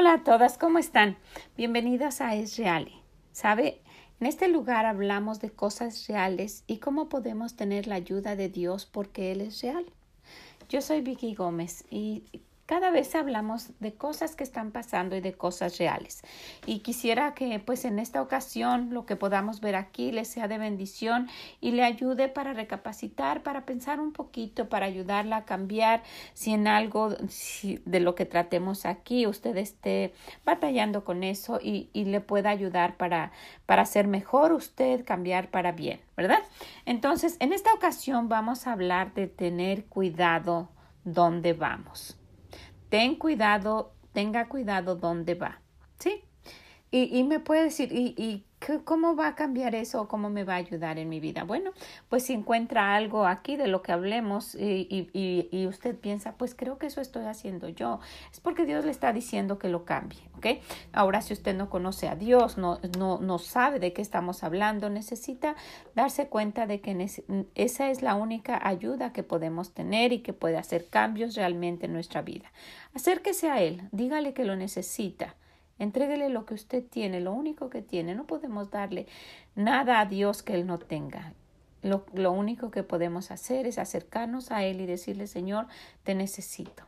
Hola a todas, ¿cómo están? Bienvenidas a Es Real. ¿Sabe? En este lugar hablamos de cosas reales y cómo podemos tener la ayuda de Dios porque Él es real. Yo soy Vicky Gómez y cada vez hablamos de cosas que están pasando y de cosas reales. Y quisiera que pues en esta ocasión lo que podamos ver aquí le sea de bendición y le ayude para recapacitar, para pensar un poquito, para ayudarla a cambiar si en algo de lo que tratemos aquí usted esté batallando con eso y, y le pueda ayudar para, para ser mejor usted, cambiar para bien, ¿verdad? Entonces, en esta ocasión vamos a hablar de tener cuidado donde vamos ten cuidado, tenga cuidado dónde va, ¿sí? Y, y me puede decir, ¿y, y ¿Cómo va a cambiar eso o cómo me va a ayudar en mi vida? Bueno, pues si encuentra algo aquí de lo que hablemos y, y, y, usted piensa, pues creo que eso estoy haciendo yo, es porque Dios le está diciendo que lo cambie. Ahora, si usted no conoce a Dios, no, no, no sabe de qué estamos hablando, necesita darse cuenta de que esa es la única ayuda que podemos tener y que puede hacer cambios realmente en nuestra vida. Acérquese a Él, dígale que lo necesita Entréguele lo que usted tiene, lo único que tiene. No podemos darle nada a Dios que Él no tenga. Lo, lo único que podemos hacer es acercarnos a Él y decirle, Señor, te necesito.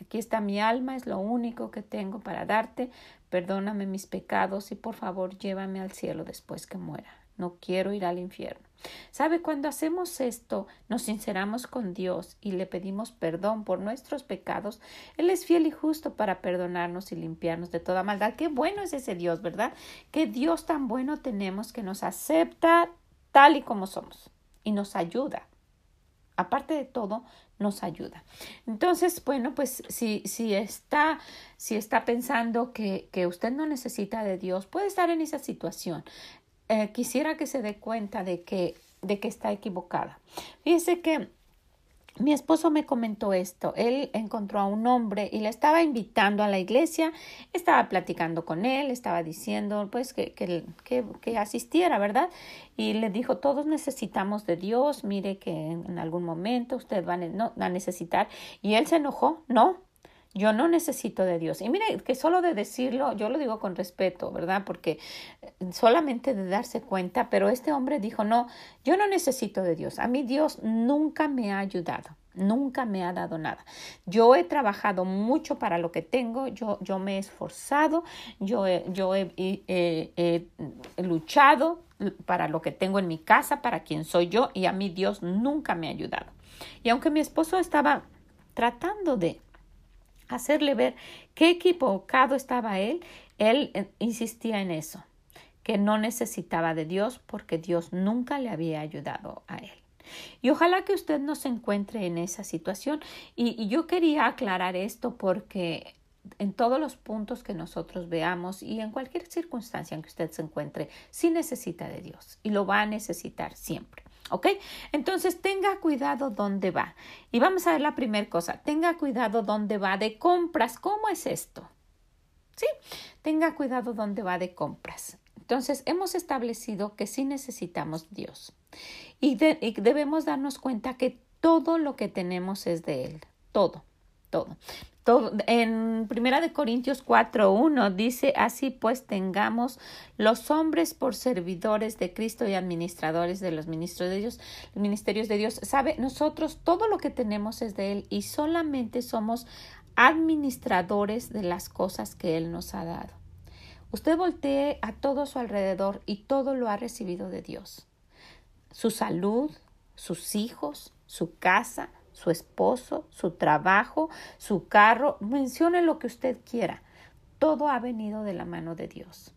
Aquí está mi alma, es lo único que tengo para darte. Perdóname mis pecados y por favor llévame al cielo después que muera. No quiero ir al infierno. ¿Sabe? Cuando hacemos esto, nos sinceramos con Dios y le pedimos perdón por nuestros pecados, Él es fiel y justo para perdonarnos y limpiarnos de toda maldad. Qué bueno es ese Dios, ¿verdad? Qué Dios tan bueno tenemos que nos acepta tal y como somos y nos ayuda. Aparte de todo, nos ayuda. Entonces, bueno, pues si, si, está, si está pensando que, que usted no necesita de Dios, puede estar en esa situación. Eh, quisiera que se dé cuenta de que, de que está equivocada. Fíjese que mi esposo me comentó esto. Él encontró a un hombre y le estaba invitando a la iglesia, estaba platicando con él, estaba diciendo pues que, que, que, asistiera, ¿verdad? Y le dijo, todos necesitamos de Dios, mire que en algún momento usted va a necesitar. Y él se enojó, no, yo no necesito de Dios. Y mire que solo de decirlo, yo lo digo con respeto, ¿verdad? Porque eh, solamente de darse cuenta, pero este hombre dijo, no, yo no necesito de Dios. A mí Dios nunca me ha ayudado. Nunca me ha dado nada. Yo he trabajado mucho para lo que tengo, yo, yo me he esforzado, yo, yo he luchado para lo que tengo en mi casa, para quien soy yo, y a mí Dios nunca me ha ayudado. Y aunque mi esposo estaba tratando de hacerle ver qué equivocado estaba él, él eh, insistía en eso, que no necesitaba de Dios porque Dios nunca le había ayudado a él. Y ojalá que usted no se encuentre en esa situación. Y, y yo quería aclarar esto porque en todos los puntos que nosotros veamos y en cualquier circunstancia en que usted se encuentre, sí necesita de Dios y lo va a necesitar siempre. ¿Ok? Entonces tenga cuidado dónde va. Y vamos a ver la primera cosa. Tenga cuidado dónde va de compras. ¿Cómo es esto? Sí, tenga cuidado dónde va de compras. Entonces hemos establecido que sí necesitamos Dios. Y, y debemos darnos cuenta que todo lo que tenemos es de Él. Todo, todo en Primera de Corintios 4.1 dice, así pues tengamos los hombres por servidores de Cristo y administradores de los ministros de Dios, ministerios de Dios. Sabe, nosotros todo lo que tenemos es de Él y solamente somos administradores de las cosas que Él nos ha dado. Usted voltee a todo su alrededor y todo lo ha recibido de Dios. Su salud, sus hijos, su casa, su esposo, su trabajo, su carro, mencione lo que usted quiera. Todo ha venido de la mano de Dios.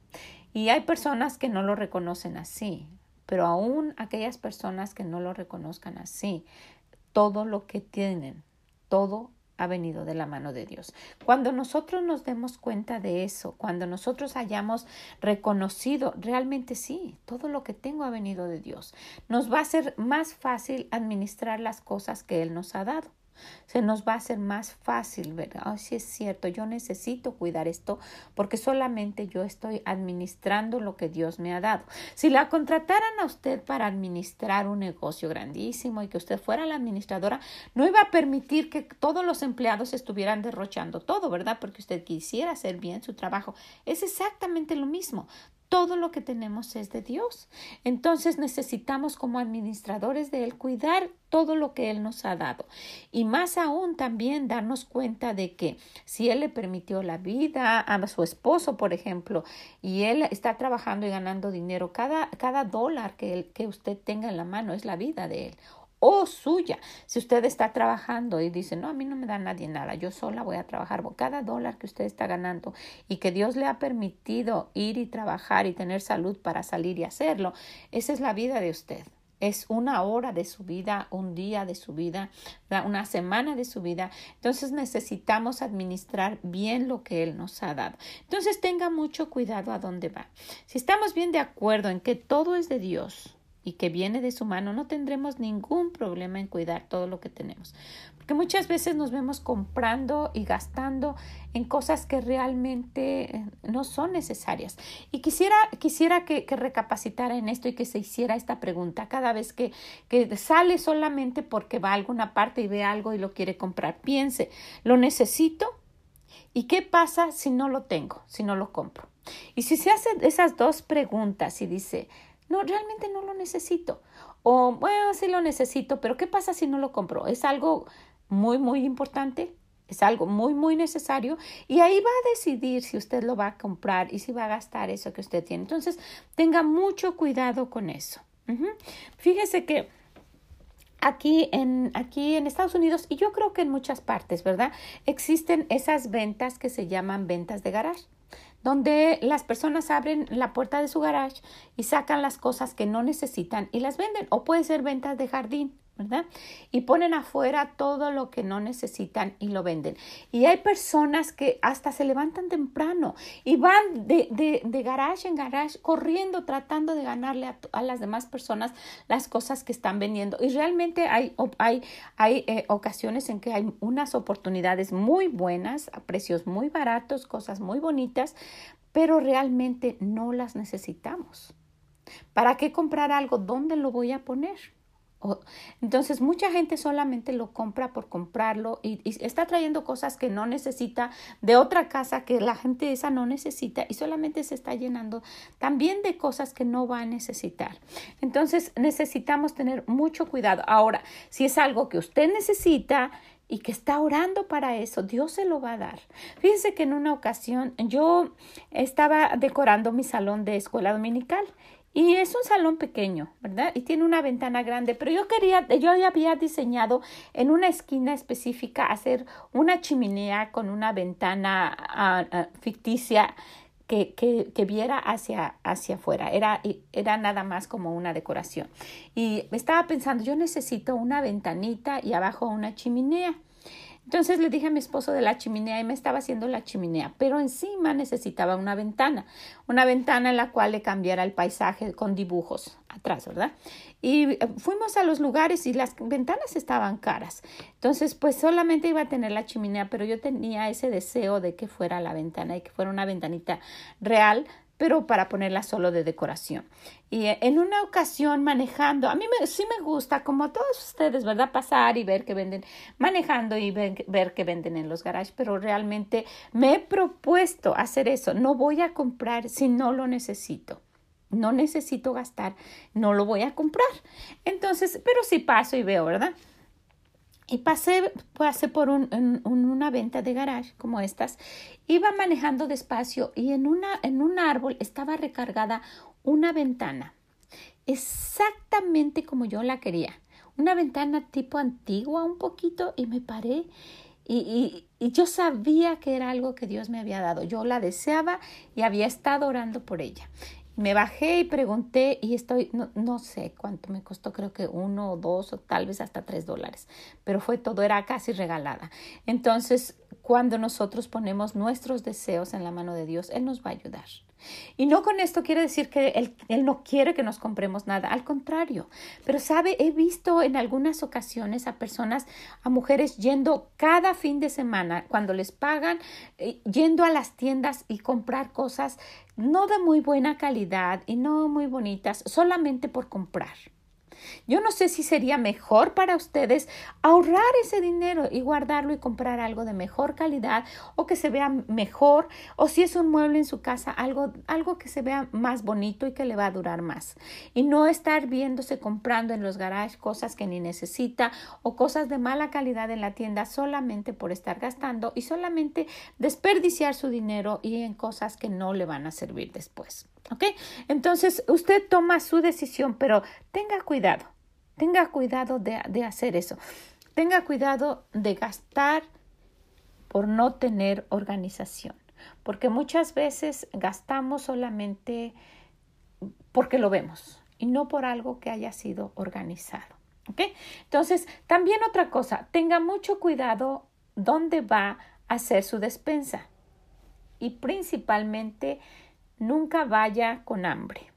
Y hay personas que no lo reconocen así, pero aún aquellas personas que no lo reconozcan así, todo lo que tienen, todo ha venido de la mano de Dios. Cuando nosotros nos demos cuenta de eso, cuando nosotros hayamos reconocido realmente sí, todo lo que tengo ha venido de Dios, nos va a ser más fácil administrar las cosas que Él nos ha dado. Se nos va a hacer más fácil ver, oh, sí es cierto, yo necesito cuidar esto porque solamente yo estoy administrando lo que Dios me ha dado. Si la contrataran a usted para administrar un negocio grandísimo y que usted fuera la administradora, no iba a permitir que todos los empleados estuvieran derrochando todo, ¿verdad? Porque usted quisiera hacer bien su trabajo. Es exactamente lo mismo todo lo que tenemos es de Dios. Entonces necesitamos como administradores de Él cuidar todo lo que Él nos ha dado. Y más aún también darnos cuenta de que si Él le permitió la vida a su esposo, por ejemplo, y Él está trabajando y ganando dinero, cada, cada dólar que, que usted tenga en la mano es la vida de Él o suya. Si usted está trabajando y dice, no, a mí no me da nadie nada, yo sola voy a trabajar, cada dólar que usted está ganando y que Dios le ha permitido ir y trabajar y tener salud para salir y hacerlo, esa es la vida de usted. Es una hora de su vida, un día de su vida, una semana de su vida. Entonces necesitamos administrar bien lo que Él nos ha dado. Entonces tenga mucho cuidado a dónde va. Si estamos bien de acuerdo en que todo es de Dios, y que viene de su mano, no tendremos ningún problema en cuidar todo lo que tenemos. Porque muchas veces nos vemos comprando y gastando en cosas que realmente eh, no son necesarias. Y quisiera, quisiera que, recapacitara en esto y que se hiciera esta pregunta cada vez que, que sale solamente porque va a alguna parte y ve algo y lo quiere comprar. Piense, ¿lo necesito? ¿Y qué pasa si no lo tengo, si no lo compro? Y si se hacen esas dos preguntas y dice, no, realmente no lo necesito. O, bueno, sí lo necesito, pero ¿qué pasa si no lo compro? Es algo muy, muy importante. Es algo muy, muy necesario y ahí va a decidir si usted lo va a comprar y si va a gastar eso que usted tiene. Entonces, tenga mucho cuidado con eso. Fíjese que aquí en, aquí en Estados Unidos y yo creo que en muchas partes, ¿verdad? Existen esas ventas que se llaman ventas de garage donde las personas abren la puerta de su garage y sacan las cosas que no necesitan y las venden. O puede ser ventas de jardín. ¿Verdad? Y ponen afuera todo lo que no necesitan y lo venden. Y hay personas que hasta se levantan temprano y van de, de, de garage en garage corriendo, tratando de ganarle a, las demás personas las cosas que están vendiendo. Y realmente hay, hay, hay eh, ocasiones en que hay unas oportunidades muy buenas, a precios muy baratos, cosas muy bonitas, pero realmente no las necesitamos. ¿Para qué comprar algo? ¿Dónde lo voy a poner? Entonces, mucha gente solamente lo compra por comprarlo y, está trayendo cosas que no necesita de otra casa que la gente esa no necesita y solamente se está llenando también de cosas que no va a necesitar. Entonces, necesitamos tener mucho cuidado. Ahora, si es algo que usted necesita, y que está orando para eso, Dios se lo va a dar. Fíjense que en una ocasión yo estaba decorando mi salón de escuela dominical y es un salón pequeño, ¿verdad? Y tiene una ventana grande, pero yo quería, yo había diseñado en una esquina específica hacer una chimenea con una ventana uh, uh, ficticia que, que, que, viera hacia, hacia afuera. Era, era nada más como una decoración. Y estaba pensando, yo necesito una ventanita y abajo una chimenea. Entonces le dije a mi esposo de la chimenea y me estaba haciendo la chimenea, pero encima necesitaba una ventana, una ventana en la cual le cambiara el paisaje con dibujos atrás, ¿verdad? Y eh, fuimos a los lugares y las ventanas estaban caras. Entonces, pues solamente iba a tener la chimenea, pero yo tenía ese deseo de que fuera la ventana y que fuera una ventanita real pero para ponerla solo de decoración. Y eh, en una ocasión manejando, a mí me, sí me gusta, como a todos ustedes, ¿verdad? Pasar y ver que venden, manejando y ver, que venden en los garages, pero realmente me he propuesto hacer eso. No voy a comprar si no lo necesito. No necesito gastar, no lo voy a comprar. Entonces, pero sí paso y veo, ¿verdad? Y pasé, pasé por un, una venta de garage como estas. Iba manejando despacio y en, un árbol estaba recargada una ventana. Exactamente como yo la quería. Una ventana tipo antigua un poquito y me paré y, y, yo sabía que era algo que Dios me había dado. Yo la deseaba y había estado orando por ella. Me bajé y pregunté y estoy, no, no, sé cuánto me costó, creo que uno o dos o tal vez hasta tres dólares, pero fue todo, era casi regalada. Entonces, cuando nosotros ponemos nuestros deseos en la mano de Dios, Él nos va a ayudar. Y no con esto quiere decir que él, él, no quiere que nos compremos nada, al contrario. Pero sabe, he visto en algunas ocasiones a personas, a mujeres yendo cada fin de semana, cuando les pagan, eh, yendo a las tiendas y comprar cosas no de muy buena calidad y no muy bonitas, solamente por comprar. Yo no sé si sería mejor para ustedes ahorrar ese dinero y guardarlo y comprar algo de mejor calidad o que se vea mejor o si es un mueble en su casa, algo, algo que se vea más bonito y que le va a durar más. Y no estar viéndose comprando en los garages cosas que ni necesita o cosas de mala calidad en la tienda solamente por estar gastando y solamente desperdiciar su dinero y en cosas que no le van a servir después. ¿Ok? Entonces usted toma su decisión, pero tenga cuidado, tenga cuidado de, de hacer eso. Tenga cuidado de gastar por no tener organización, porque muchas veces gastamos solamente porque lo vemos y no por algo que haya sido organizado. ¿Ok? Entonces, también otra cosa, tenga mucho cuidado dónde va a hacer su despensa y principalmente nunca vaya con hambre.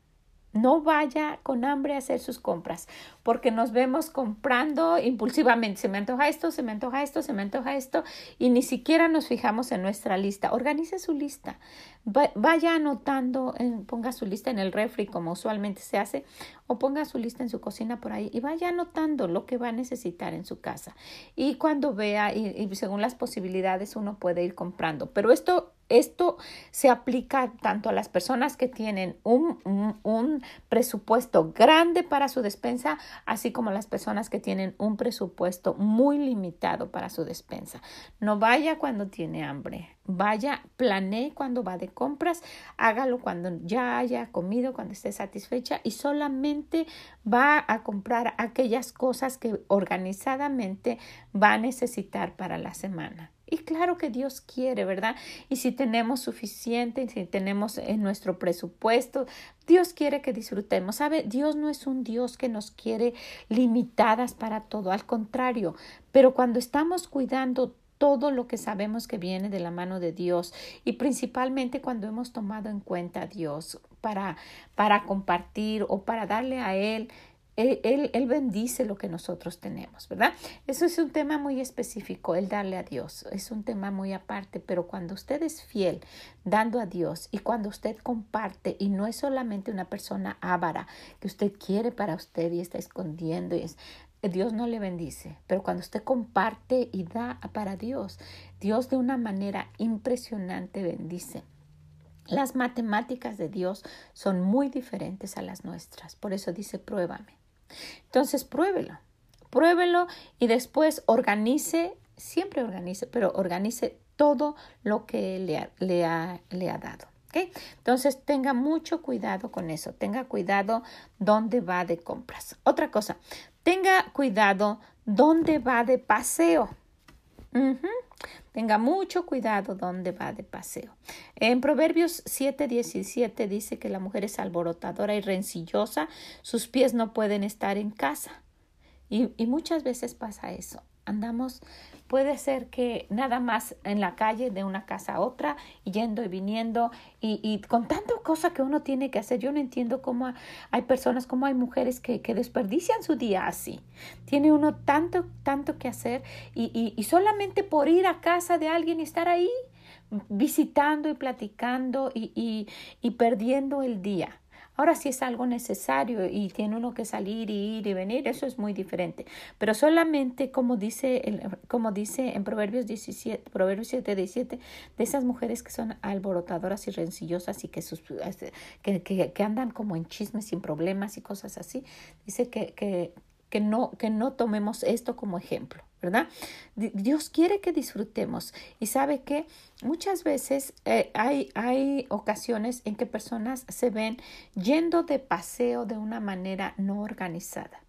No vaya con hambre a hacer sus compras, porque nos vemos comprando impulsivamente. Se me antoja esto, se me antoja esto, se me antoja esto, y ni siquiera nos fijamos en nuestra lista. Organice su lista. Vaya anotando, ponga su lista en el refri, como usualmente se hace, o ponga su lista en su cocina por ahí y vaya anotando lo que va a necesitar en su casa. Y cuando vea, y según las posibilidades, uno puede ir comprando. Pero esto esto se aplica tanto a las personas que tienen un, un, presupuesto grande para su despensa, así como a las personas que tienen un presupuesto muy limitado para su despensa. No vaya cuando tiene hambre, vaya, planee cuando va de compras, hágalo cuando ya haya comido, cuando esté satisfecha y solamente va a comprar aquellas cosas que organizadamente va a necesitar para la semana. Y claro que Dios quiere, ¿verdad? Y si tenemos suficiente, si tenemos en nuestro presupuesto, Dios quiere que disfrutemos. ¿Sabe? Dios no es un Dios que nos quiere limitadas para todo, al contrario, pero cuando estamos cuidando todo lo que sabemos que viene de la mano de Dios y principalmente cuando hemos tomado en cuenta a Dios para, para compartir o para darle a Él él, él, bendice lo que nosotros tenemos, ¿verdad? Eso es un tema muy específico, el darle a Dios. Es un tema muy aparte, pero cuando usted es fiel dando a Dios y cuando usted comparte y no es solamente una persona ávara que usted quiere para usted y está escondiendo es, Dios no le bendice, pero cuando usted comparte y da para Dios, Dios de una manera impresionante bendice. Las matemáticas de Dios son muy diferentes a las nuestras, por eso dice pruébame. Entonces, pruébelo, pruébelo y después organice, siempre organice, pero organice todo lo que le ha, le ha, le ha dado. Entonces tenga mucho cuidado con eso, tenga cuidado dónde va de compras. Otra cosa, tenga cuidado dónde va de paseo. Tenga mucho cuidado dónde va de paseo. En Proverbios 7:17 dice que la mujer es alborotadora y rencillosa, sus pies no pueden estar en casa. Y, y muchas veces pasa eso. Andamos puede ser que nada más en la calle de una casa a otra, yendo y viniendo, y, y con tanta cosa que uno tiene que hacer, yo no entiendo cómo hay personas, cómo hay mujeres que, que desperdician su día así. Tiene uno tanto, tanto que hacer, y, y, y solamente por ir a casa de alguien y estar ahí, visitando y platicando y, y, y perdiendo el día. Ahora si es algo necesario y tiene uno que salir y ir y venir, eso es muy diferente. Pero solamente como dice, como dice en Proverbios 17, Proverbios 7, 17, de esas mujeres que son alborotadoras y rencillosas y que, sus, este, que, que, que andan como en chismes sin problemas y cosas así, dice que, que, que, no, que no tomemos esto como ejemplo. ¿Verdad? Dios quiere que disfrutemos y sabe que muchas veces eh, hay, hay ocasiones en que personas se ven yendo de paseo de una manera no organizada.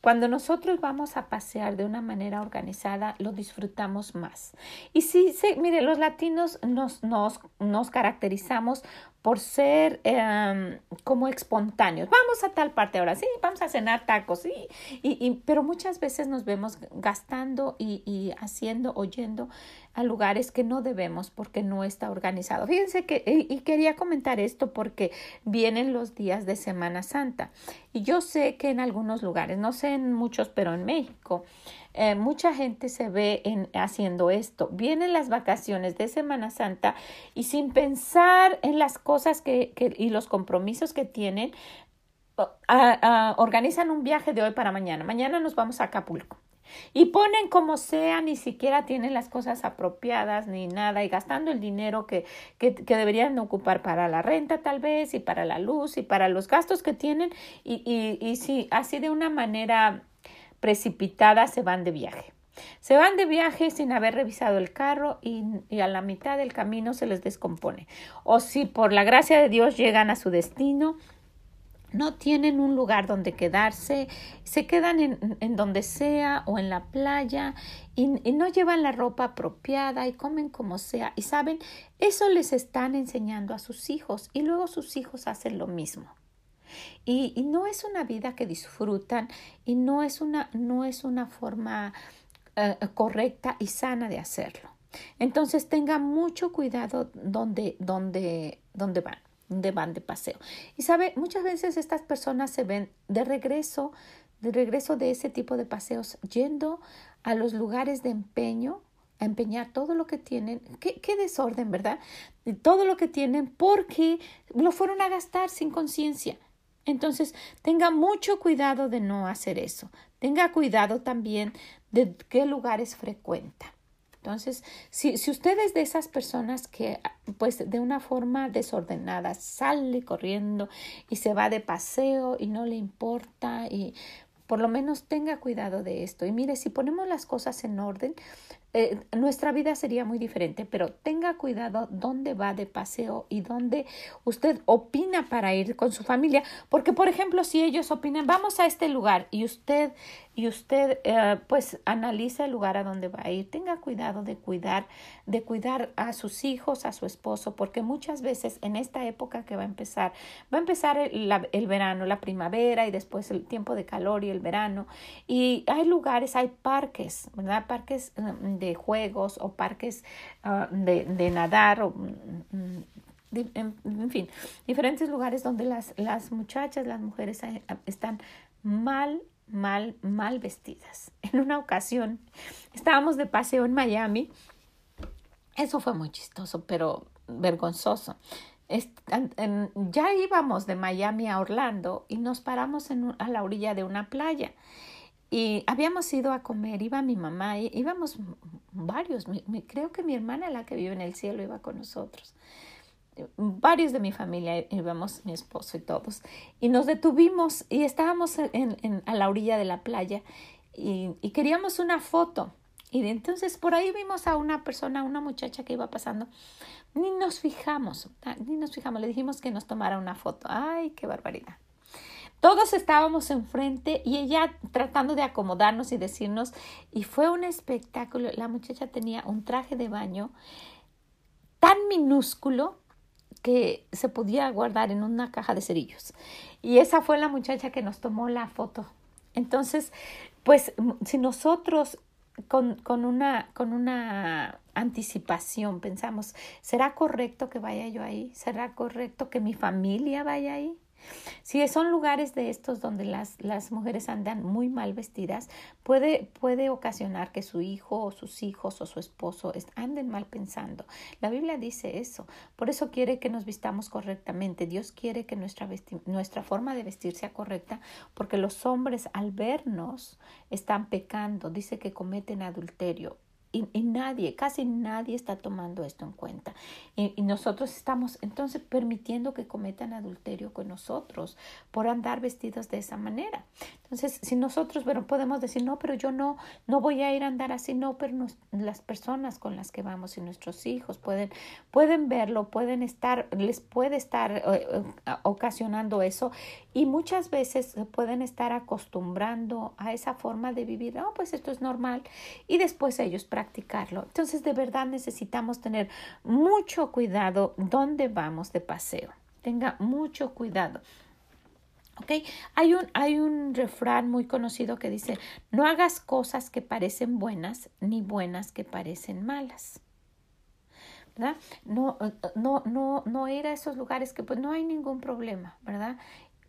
Cuando nosotros vamos a pasear de una manera organizada, lo disfrutamos más. Y sí, sí mire, los latinos nos, nos, nos caracterizamos por ser em, como espontáneos. Vamos a tal parte ahora, sí, vamos a cenar tacos, sí, y, y pero muchas veces nos vemos gastando y, y haciendo, oyendo a lugares que no debemos porque no está organizado. Fíjense que, y quería comentar esto porque vienen los días de Semana Santa. Y yo sé que en algunos lugares, no sé en muchos, pero en México, eh, mucha gente se ve en, haciendo esto. Vienen las vacaciones de Semana Santa y sin pensar en las cosas que, que y los compromisos que tienen, organizan un viaje de hoy para mañana. Mañana nos vamos a Acapulco. Y ponen como sea, ni siquiera tienen las cosas apropiadas ni nada, y gastando el dinero que, que, que, deberían ocupar para la renta tal vez, y para la luz, y para los gastos que tienen, y, y, y sí, así de una manera precipitada se van de viaje. Se van de viaje sin haber revisado el carro y, y, a la mitad del camino se les descompone. O si por la gracia de Dios llegan a su destino no tienen un lugar donde quedarse, se quedan en, en donde sea o en la playa y, y, no llevan la ropa apropiada y comen como sea. Y saben, eso les están enseñando a sus hijos y luego sus hijos hacen lo mismo. Y, no es una vida que disfrutan y no es una, no es una forma uh, correcta y sana de hacerlo. Entonces tenga mucho cuidado donde, donde, donde van de van de paseo. Y sabe, muchas veces estas personas se ven de regreso, de regreso de ese tipo de paseos, yendo a los lugares de empeño, a empeñar todo lo que tienen. Qué, qué desorden, ¿verdad? Todo lo que tienen porque lo fueron a gastar sin conciencia. Entonces, tenga mucho cuidado de no hacer eso. Tenga cuidado también de qué lugares frecuenta. Entonces, si, si usted es de esas personas que, pues, de una forma desordenada sale corriendo y se va de paseo y no le importa y por lo menos tenga cuidado de esto. Y mire, si ponemos las cosas en orden, eh, nuestra vida sería muy diferente, pero tenga cuidado dónde va de paseo y dónde usted opina para ir con su familia, porque por ejemplo, si ellos opinan, vamos a este lugar y usted y usted eh, pues analiza el lugar a donde va a ir, tenga cuidado de cuidar, de cuidar a sus hijos, a su esposo, porque muchas veces en esta época que va a empezar, va a empezar el, el verano, la primavera y después el tiempo de calor y el verano, y hay lugares, hay parques, ¿verdad? Parques de de juegos o parques uh, de, de, nadar o mm, mm, en, en, fin, diferentes lugares donde las, las muchachas, las mujeres eh, están mal, mal, mal vestidas. En una ocasión estábamos de paseo en Miami. Eso fue muy chistoso, pero vergonzoso. ya íbamos de Miami a Orlando y nos paramos en, a la orilla de una playa. Y habíamos ido a comer, iba mi mamá, íbamos varios, creo que mi hermana, la que vive en el cielo, iba con nosotros. Varios de mi familia íbamos, mi esposo y todos. Y nos detuvimos y estábamos en, en, a la orilla de la playa y, y queríamos una foto. Y entonces por ahí vimos a una persona, una muchacha que iba pasando. Ni nos fijamos, ni nos fijamos. Le dijimos que nos tomara una foto. Ay, qué barbaridad. Todos estábamos enfrente y ella tratando de acomodarnos y decirnos, y fue un espectáculo. La muchacha tenía un traje de baño tan minúsculo que se podía guardar en una caja de cerillos. Y esa fue la muchacha que nos tomó la foto. Entonces, pues si nosotros con, con, una, con una anticipación pensamos, ¿será correcto que vaya yo ahí? ¿Será correcto que mi familia vaya ahí? Si son lugares de estos donde las, las mujeres andan muy mal vestidas, puede, puede ocasionar que su hijo o sus hijos o su esposo anden mal pensando. La Biblia dice eso. Por eso quiere que nos vistamos correctamente. Dios quiere que nuestra, nuestra forma de vestir sea correcta porque los hombres al vernos están pecando. Dice que cometen adulterio y, nadie, casi nadie está tomando esto en cuenta. Y, nosotros estamos entonces permitiendo que cometan adulterio con nosotros por andar vestidos de esa manera. Entonces, si nosotros pero podemos decir, no, pero yo no, no voy a ir a andar así, no, pero las personas con las que vamos y nuestros hijos pueden, pueden verlo, pueden estar, les puede estar eh, eh, ocasionando eso y muchas veces pueden estar acostumbrando a esa forma de vivir, no, pues esto es normal y después ellos Entonces, de verdad necesitamos tener mucho cuidado dónde vamos de paseo. Tenga mucho cuidado. ¿Ok? Hay un, hay un refrán muy conocido que dice, no hagas cosas que parecen buenas ni buenas que parecen malas. ¿verdad? No, no, no, no ir a esos lugares que pues no hay ningún problema, ¿verdad?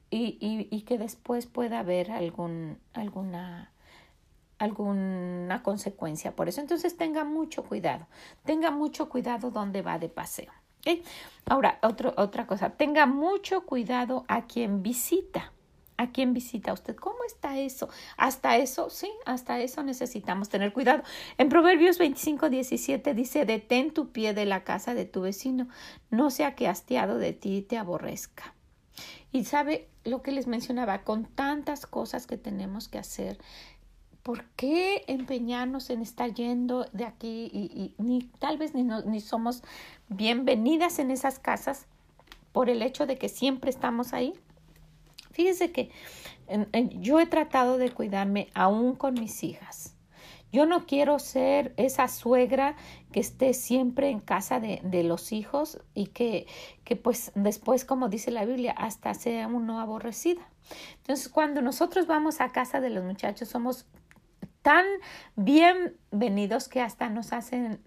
Y, y, y que después pueda haber algún, alguna, alguna consecuencia por eso. Entonces tenga mucho cuidado, tenga mucho cuidado donde va de paseo. Ahora, otro, otra cosa, tenga mucho cuidado a quien visita. ¿A quién visita usted? ¿Cómo está eso? Hasta eso, sí, hasta eso necesitamos tener cuidado. En Proverbios 25, 17 dice, detén tu pie de la casa de tu vecino, no sea que hastiado de ti te aborrezca. Y sabe lo que les mencionaba, con tantas cosas que tenemos que hacer, ¿por qué empeñarnos en estar yendo de aquí y, ni tal vez ni, ni somos bienvenidas en esas casas por el hecho de que siempre estamos ahí? Fíjese que yo he tratado de cuidarme aún con mis hijas. Yo no quiero ser esa suegra que esté siempre en casa de, de los hijos y que, que, pues después, como dice la Biblia, hasta sea uno aborrecida. Entonces, cuando nosotros vamos a casa de los muchachos, somos tan bienvenidos que hasta nos hacen,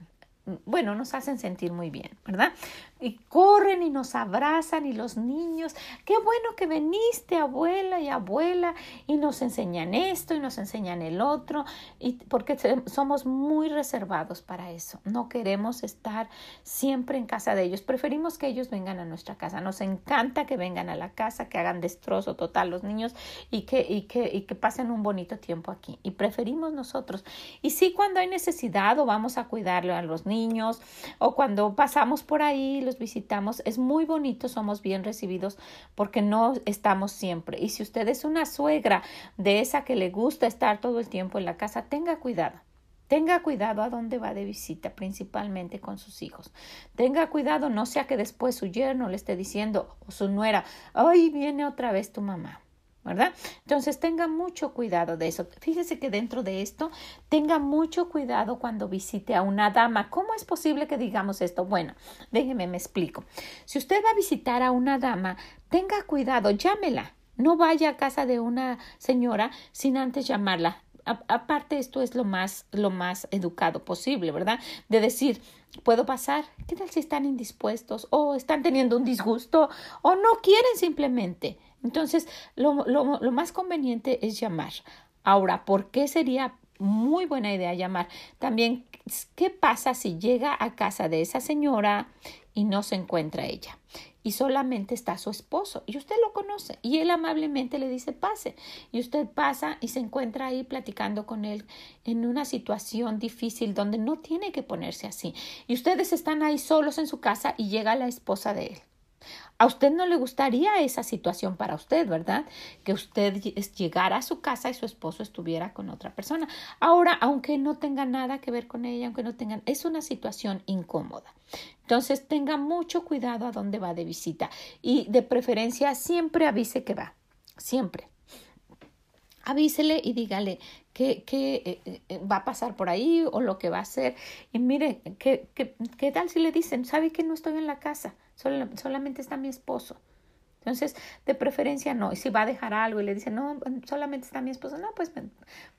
bueno, nos hacen sentir muy bien, ¿verdad? Y corren y nos abrazan y los niños, qué bueno que viniste abuela y abuela y nos enseñan esto y nos enseñan el otro y porque somos muy reservados para eso. No queremos estar siempre en casa de ellos, preferimos que ellos vengan a nuestra casa. Nos encanta que vengan a la casa, que hagan destrozo total los niños y que y que y que pasen un bonito tiempo aquí y preferimos nosotros. Y sí cuando hay necesidad o vamos a cuidarle a los niños o cuando pasamos por ahí visitamos, es muy bonito, somos bien recibidos porque no estamos siempre. Y si usted es una suegra de esa que le gusta estar todo el tiempo en la casa, tenga cuidado. Tenga cuidado a dónde va de visita, principalmente con sus hijos. Tenga cuidado, no sea que después su yerno le esté diciendo o su nuera, ay, viene otra vez tu mamá. ¿Verdad? Entonces tenga mucho cuidado de eso. Fíjese que dentro de esto tenga mucho cuidado cuando visite a una dama. ¿Cómo es posible que digamos esto? Bueno, déjeme me explico. Si usted va a visitar a una dama, tenga cuidado, llámela. No vaya a casa de una señora sin antes llamarla. aparte esto es lo más lo más educado posible, ¿verdad? De decir, puedo pasar. ¿Qué tal si están indispuestos o están teniendo un disgusto o no quieren simplemente? Entonces, lo, lo, lo más conveniente es llamar. Ahora, ¿por qué sería muy buena idea llamar? También, ¿qué pasa si llega a casa de esa señora y no se encuentra ella? y solamente está su esposo y usted lo conoce y él amablemente le dice pase y usted pasa y se encuentra ahí platicando con él en una situación difícil donde no tiene que ponerse así y ustedes están ahí solos en su casa y llega la esposa de él a usted no le gustaría esa situación para usted, ¿verdad? Que usted llegara a su casa y su esposo estuviera con otra persona. Ahora, aunque no tenga nada que ver con ella, aunque no tengan, es una situación incómoda. Entonces, tenga mucho cuidado a dónde va de visita y de preferencia siempre avise que va, siempre. Avísele y dígale qué, qué eh, eh, va a pasar por ahí o lo que va a hacer. Y mire, ¿qué, qué, qué tal si le dicen, sabe que no estoy en la casa? Solamente está mi esposo. Entonces, de preferencia no. Y si va a dejar algo y le dice, no, solamente está mi esposo, no, pues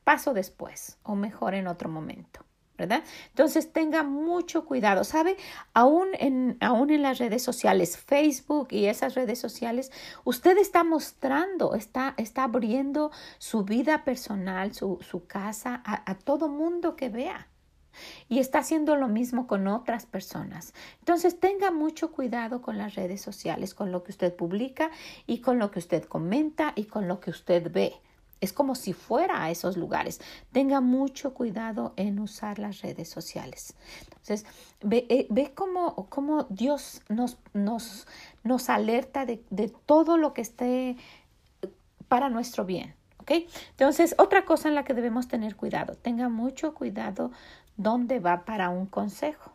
paso después o mejor en otro momento. ¿verdad? Entonces tenga mucho cuidado, ¿sabe? Aún en, aún en las redes sociales, Facebook y esas redes sociales, usted está mostrando, está, está abriendo su vida personal, su, su casa a, a todo mundo que vea y está haciendo lo mismo con otras personas. Entonces tenga mucho cuidado con las redes sociales, con lo que usted publica y con lo que usted comenta y con lo que usted ve. Es como si fuera a esos lugares. Tenga mucho cuidado en usar las redes sociales. Entonces, ve, eh, ve cómo, cómo, Dios nos, nos, nos alerta de, de todo lo que esté para nuestro bien. ¿ok? Entonces, otra cosa en la que debemos tener cuidado, tenga mucho cuidado dónde va para un consejo.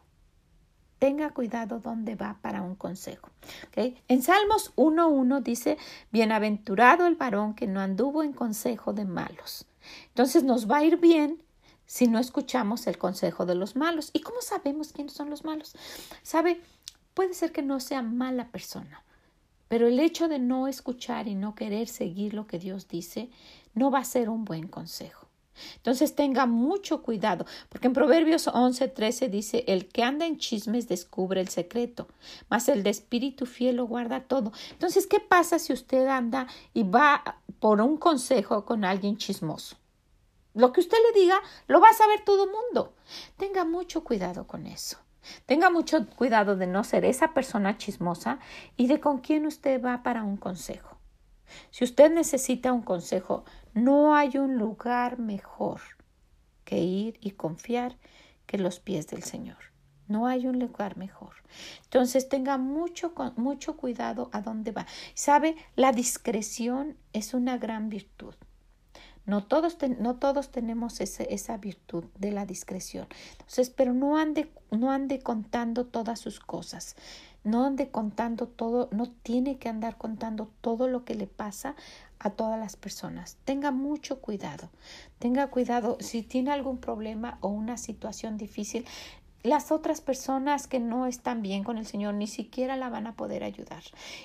Tenga cuidado dónde va para un consejo. En Salmos 1.1 dice, bienaventurado el varón que no anduvo en consejo de malos. Entonces nos va a ir bien si no escuchamos el consejo de los malos. ¿Y cómo sabemos quiénes son los malos? ¿Sabe? Puede ser que no sea mala persona, pero el hecho de no escuchar y no querer seguir lo que Dios dice no va a ser un buen consejo. Entonces tenga mucho cuidado, porque en Proverbios 11:13 dice, el que anda en chismes descubre el secreto, mas el de espíritu fiel lo guarda todo. Entonces, ¿qué pasa si usted anda y va por un consejo con alguien chismoso? Lo que usted le diga lo va a saber todo el mundo. Tenga mucho cuidado con eso. Tenga mucho cuidado de no ser esa persona chismosa y de con quién usted va para un consejo. Si usted necesita un consejo, no hay un lugar mejor que ir y confiar que los pies del Señor. No hay un lugar mejor. Entonces tenga mucho, mucho cuidado a dónde va. Sabe, la discreción es una gran virtud. No todos, no todos tenemos esa virtud de la discreción. Entonces, pero no ande, no ande contando todas sus cosas. No ande contando todo, no tiene que andar contando todo lo que le pasa a todas las personas. Tenga mucho cuidado. Tenga cuidado si tiene algún problema o una situación difícil las otras personas que no están bien con el Señor ni siquiera la van a poder ayudar.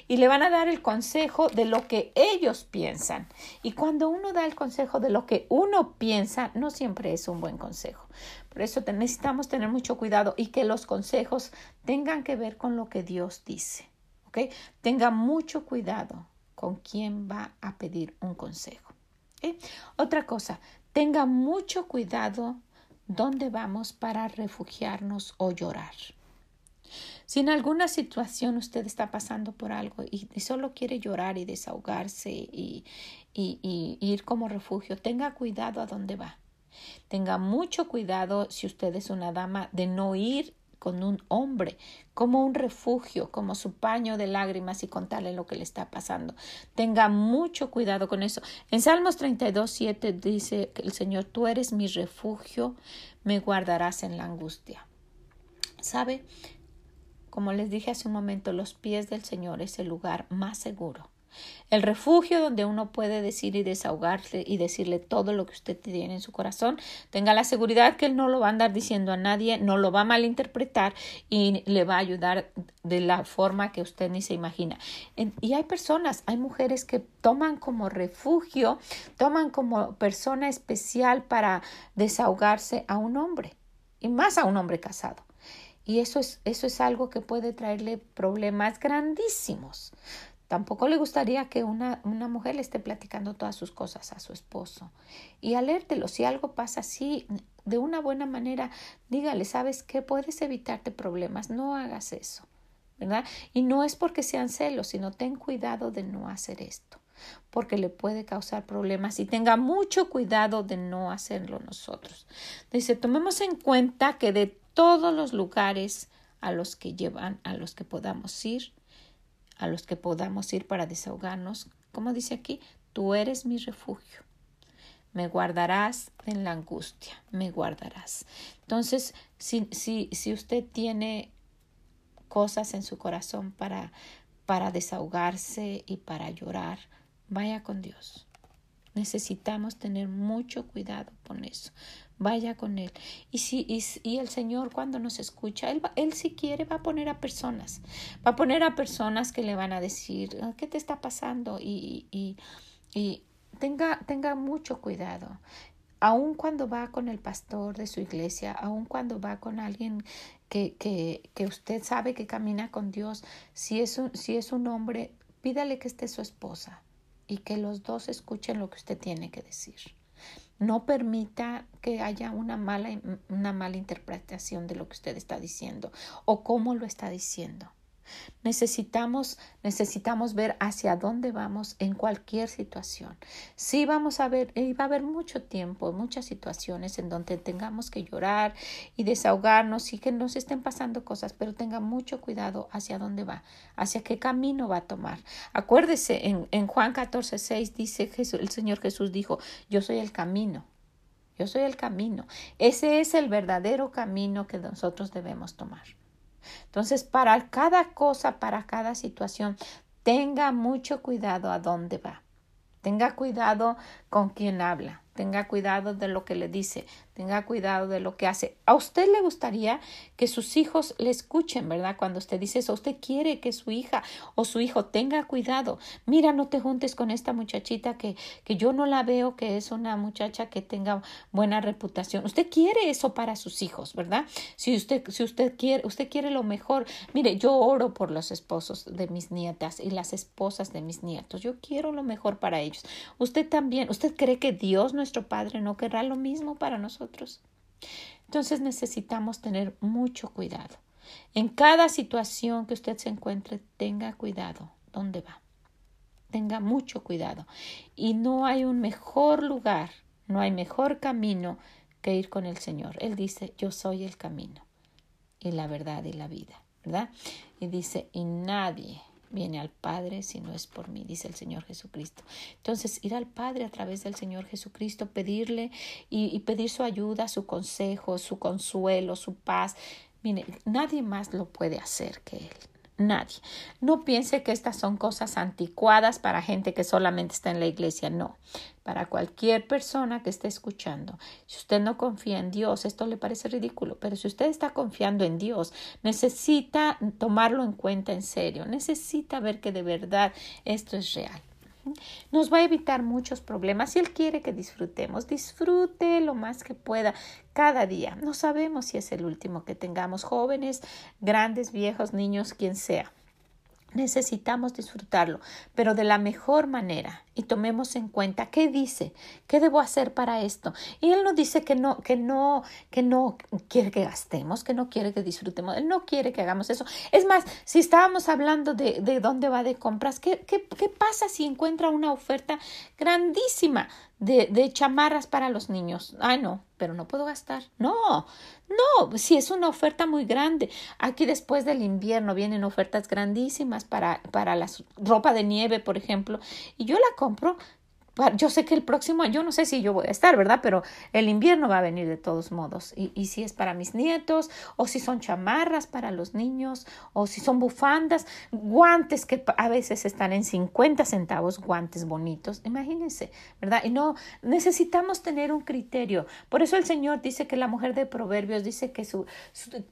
Y le van a dar el consejo de lo que ellos piensan. Y cuando uno da el consejo de lo que uno piensa, no siempre es un buen consejo. Por eso necesitamos tener mucho cuidado y que los consejos tengan que ver con lo que Dios dice. ¿Ok? Tenga mucho cuidado con quién va a pedir un consejo. Otra cosa, tenga mucho cuidado dónde vamos para refugiarnos o llorar. Si en alguna situación usted está pasando por algo y, solo quiere llorar y desahogarse y, ir como refugio, tenga cuidado a dónde va. Tenga mucho cuidado si usted es una dama de no ir con un hombre, como un refugio, como su paño de lágrimas y contarle lo que le está pasando. Tenga mucho cuidado con eso. En Salmos 32, 7 dice el Señor, tú eres mi refugio, me guardarás en la angustia. ¿Sabe? Como les dije hace un momento, los pies del Señor es el lugar más seguro el refugio donde uno puede decir y desahogarse y decirle todo lo que usted tiene en su corazón. Tenga la seguridad que él no lo va a andar diciendo a nadie, no lo va a malinterpretar y le va a ayudar de la forma que usted ni se imagina. Y hay personas, hay mujeres que toman como refugio, toman como persona especial para desahogarse a un hombre y más a un hombre casado. Y eso es, eso es algo que puede traerle problemas grandísimos. Tampoco le gustaría que una, una, mujer le esté platicando todas sus cosas a su esposo. Y alértelo, si algo pasa así, de una buena manera, dígale, ¿sabes qué? Puedes evitarte problemas, no hagas eso, ¿verdad? Y no es porque sean celos, sino ten cuidado de no hacer esto, porque le puede causar problemas y tenga mucho cuidado de no hacerlo nosotros. Dice, tomemos en cuenta que de todos los lugares a los que llevan, a los que podamos ir, a los que podamos ir para desahogarnos, como dice aquí, tú eres mi refugio. Me guardarás en la angustia, me guardarás. Entonces, si, si, si usted tiene cosas en su corazón para, para desahogarse y para llorar, vaya con Dios. Necesitamos tener mucho cuidado con eso, vaya con Él. Y, si, y, el Señor cuando nos escucha, él, él si quiere va a poner a personas, va a poner a personas que le van a decir, ah, ¿qué te está pasando? Y, y, y tenga, tenga mucho cuidado. Aun cuando va con el pastor de su iglesia, aun cuando va con alguien que, que, que usted sabe que camina con Dios, si es, un, si es un hombre, pídale que esté su esposa y que los dos escuchen lo que usted tiene que decir. No permita que haya una mala, una mala interpretación de lo que usted está diciendo o cómo lo está diciendo. Necesitamos, necesitamos ver hacia dónde vamos en cualquier situación. Sí vamos a ver, y va a haber mucho tiempo, muchas situaciones en donde tengamos que llorar y desahogarnos y que nos estén pasando cosas, pero tenga mucho cuidado hacia dónde va, hacia qué camino va a tomar. Acuérdese, en, en Juan 14, 6 dice Jesús, el Señor Jesús dijo, yo soy el camino. Yo soy el camino. Ese es el verdadero camino que nosotros debemos tomar. Entonces, para cada cosa, para cada situación, tenga mucho cuidado a dónde va. Tenga cuidado con quién habla. Tenga cuidado de lo que le dice, tenga cuidado de lo que hace. A usted le gustaría que sus hijos le escuchen, ¿verdad? Cuando usted dice eso, usted quiere que su hija o su hijo tenga cuidado. Mira, no te juntes con esta muchachita que, que yo no la veo que es una muchacha que tenga buena reputación. Usted quiere eso para sus hijos, ¿verdad? Si usted, si usted quiere, usted quiere lo mejor. Mire, yo oro por los esposos de mis nietas y las esposas de mis nietos. Yo quiero lo mejor para ellos. Usted también, ¿usted cree que Dios, nuestro Padre, no querrá lo mismo para nosotros? Entonces necesitamos tener mucho cuidado. En cada situación que usted se encuentre, tenga cuidado. ¿Dónde va? Tenga mucho cuidado. Y no hay un mejor lugar, no hay mejor camino que ir con el Señor. Él dice, yo soy el camino y la verdad y la vida, ¿verdad? Y dice, y nadie viene al Padre si no es por mí, dice el Señor Jesucristo. Entonces, ir al Padre a través del Señor Jesucristo, pedirle y, pedir su ayuda, su consejo, su consuelo, su paz. Mire, nadie más lo puede hacer que Él. Nadie. No piense que estas son cosas anticuadas para gente que solamente está en la iglesia. No. Para cualquier persona que esté escuchando. Si usted no confía en Dios, esto le parece ridículo, pero si usted está confiando en Dios, necesita tomarlo en cuenta en serio. Necesita ver que de verdad esto es real nos va a evitar muchos problemas. Si Él quiere que disfrutemos, disfrute lo más que pueda cada día. No sabemos si es el último que tengamos, jóvenes, grandes, viejos, niños, quien sea. Necesitamos disfrutarlo, pero de la mejor manera y tomemos en cuenta qué dice, qué debo hacer para esto. Y él no dice que no, que no, que no quiere que gastemos, que no quiere que disfrutemos, él no quiere que hagamos eso. Es más, si estábamos hablando de, de dónde va de compras, ¿qué, qué, qué pasa si encuentra una oferta grandísima de, de chamarras para los niños? Ay, no, pero no puedo gastar. No, no, si es una oferta muy grande. Aquí después del invierno vienen ofertas grandísimas para, para la ropa de nieve, por ejemplo, y yo la compro yo sé que el próximo, yo no sé si yo voy a estar, ¿verdad? Pero el invierno va a venir de todos modos. Y, y, si es para mis nietos, o si son chamarras para los niños, o si son bufandas, guantes que a veces están en 50 centavos, guantes bonitos. Imagínense, ¿verdad? Y no, necesitamos tener un criterio. Por eso el Señor dice que la mujer de Proverbios dice que su,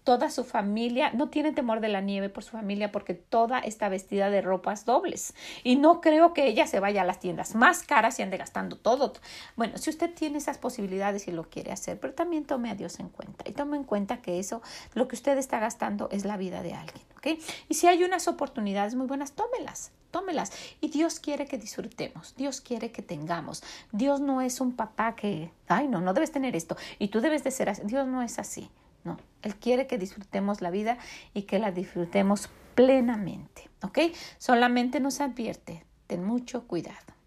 toda su familia no tiene temor de la nieve por su familia porque toda está vestida de ropas dobles. Y no creo que ella se vaya a las tiendas más caras gastando todo. Bueno, si usted tiene esas posibilidades y lo quiere hacer, pero también tome a Dios en cuenta y tome en cuenta que eso, lo que usted está gastando es la vida de alguien, ¿ok? Y si hay unas oportunidades muy buenas, tómelas, tómelas. Y Dios quiere que disfrutemos, Dios quiere que tengamos. Dios no es un papá que, ay, no, no debes tener esto y tú debes de ser así. Dios no es así. No, Él quiere que disfrutemos la vida y que la disfrutemos plenamente, ¿ok? Solamente nos advierte, ten mucho cuidado.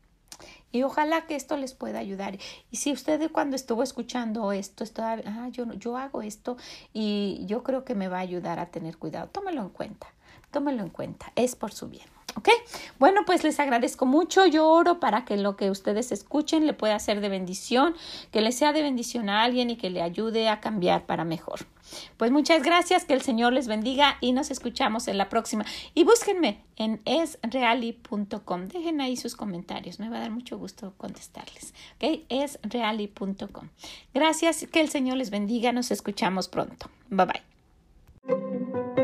Y ojalá que esto les pueda ayudar. Y si usted cuando estuvo escuchando esto, está, ah, yo, yo hago esto y yo creo que me va a ayudar a tener cuidado, tómelo en cuenta, tómelo en cuenta, es por su bien. ¿Ok? Bueno, pues les agradezco mucho. Yo oro para que lo que ustedes escuchen le pueda ser de bendición, que le sea de bendición a alguien y que le ayude a cambiar para mejor. Pues muchas gracias, que el Señor les bendiga y nos escuchamos en la próxima. Y búsquenme en esreali.com. Dejen ahí sus comentarios, me va a dar mucho gusto contestarles. ¿Ok? Esreali.com. Gracias, que el Señor les bendiga, nos escuchamos pronto. Bye bye.